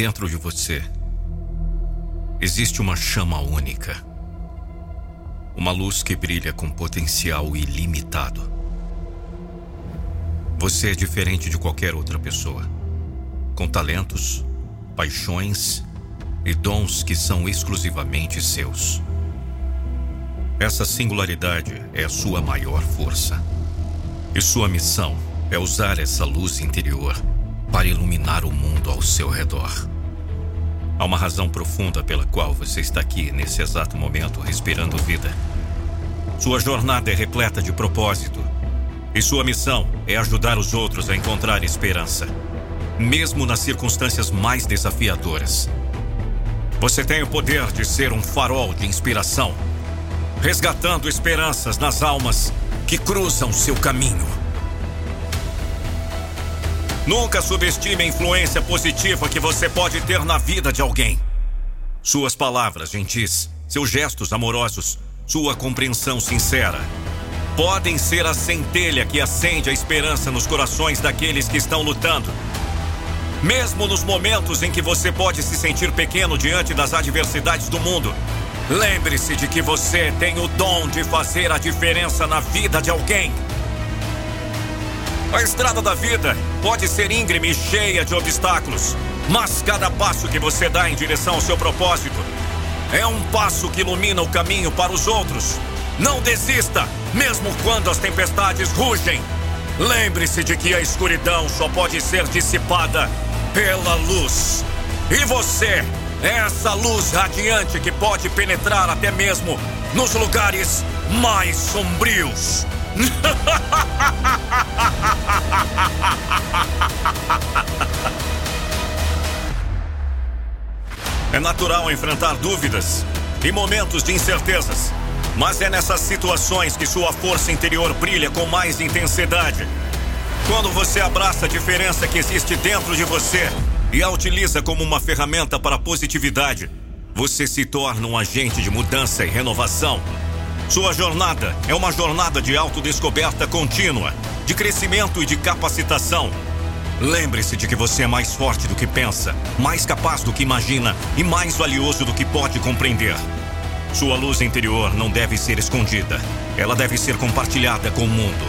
Dentro de você existe uma chama única. Uma luz que brilha com potencial ilimitado. Você é diferente de qualquer outra pessoa, com talentos, paixões e dons que são exclusivamente seus. Essa singularidade é a sua maior força. E sua missão é usar essa luz interior para iluminar o mundo ao seu redor. Há uma razão profunda pela qual você está aqui nesse exato momento respirando vida. Sua jornada é repleta de propósito. E sua missão é ajudar os outros a encontrar esperança, mesmo nas circunstâncias mais desafiadoras. Você tem o poder de ser um farol de inspiração resgatando esperanças nas almas que cruzam seu caminho. Nunca subestime a influência positiva que você pode ter na vida de alguém. Suas palavras gentis, seus gestos amorosos, sua compreensão sincera podem ser a centelha que acende a esperança nos corações daqueles que estão lutando. Mesmo nos momentos em que você pode se sentir pequeno diante das adversidades do mundo, Lembre-se de que você tem o dom de fazer a diferença na vida de alguém. A estrada da vida pode ser íngreme e cheia de obstáculos, mas cada passo que você dá em direção ao seu propósito é um passo que ilumina o caminho para os outros. Não desista, mesmo quando as tempestades rugem. Lembre-se de que a escuridão só pode ser dissipada pela luz. E você essa luz radiante que pode penetrar até mesmo nos lugares mais sombrios. É natural enfrentar dúvidas e momentos de incertezas, mas é nessas situações que sua força interior brilha com mais intensidade. Quando você abraça a diferença que existe dentro de você e a utiliza como uma ferramenta para positividade, você se torna um agente de mudança e renovação. Sua jornada é uma jornada de autodescoberta contínua, de crescimento e de capacitação. Lembre-se de que você é mais forte do que pensa, mais capaz do que imagina e mais valioso do que pode compreender. Sua luz interior não deve ser escondida, ela deve ser compartilhada com o mundo.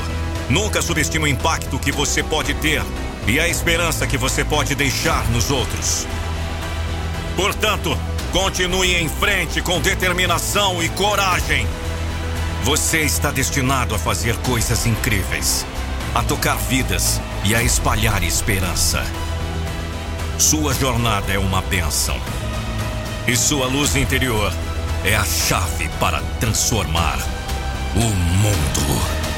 Nunca subestime o impacto que você pode ter e a esperança que você pode deixar nos outros. Portanto, continue em frente com determinação e coragem. Você está destinado a fazer coisas incríveis, a tocar vidas e a espalhar esperança. Sua jornada é uma bênção. E sua luz interior é a chave para transformar o mundo.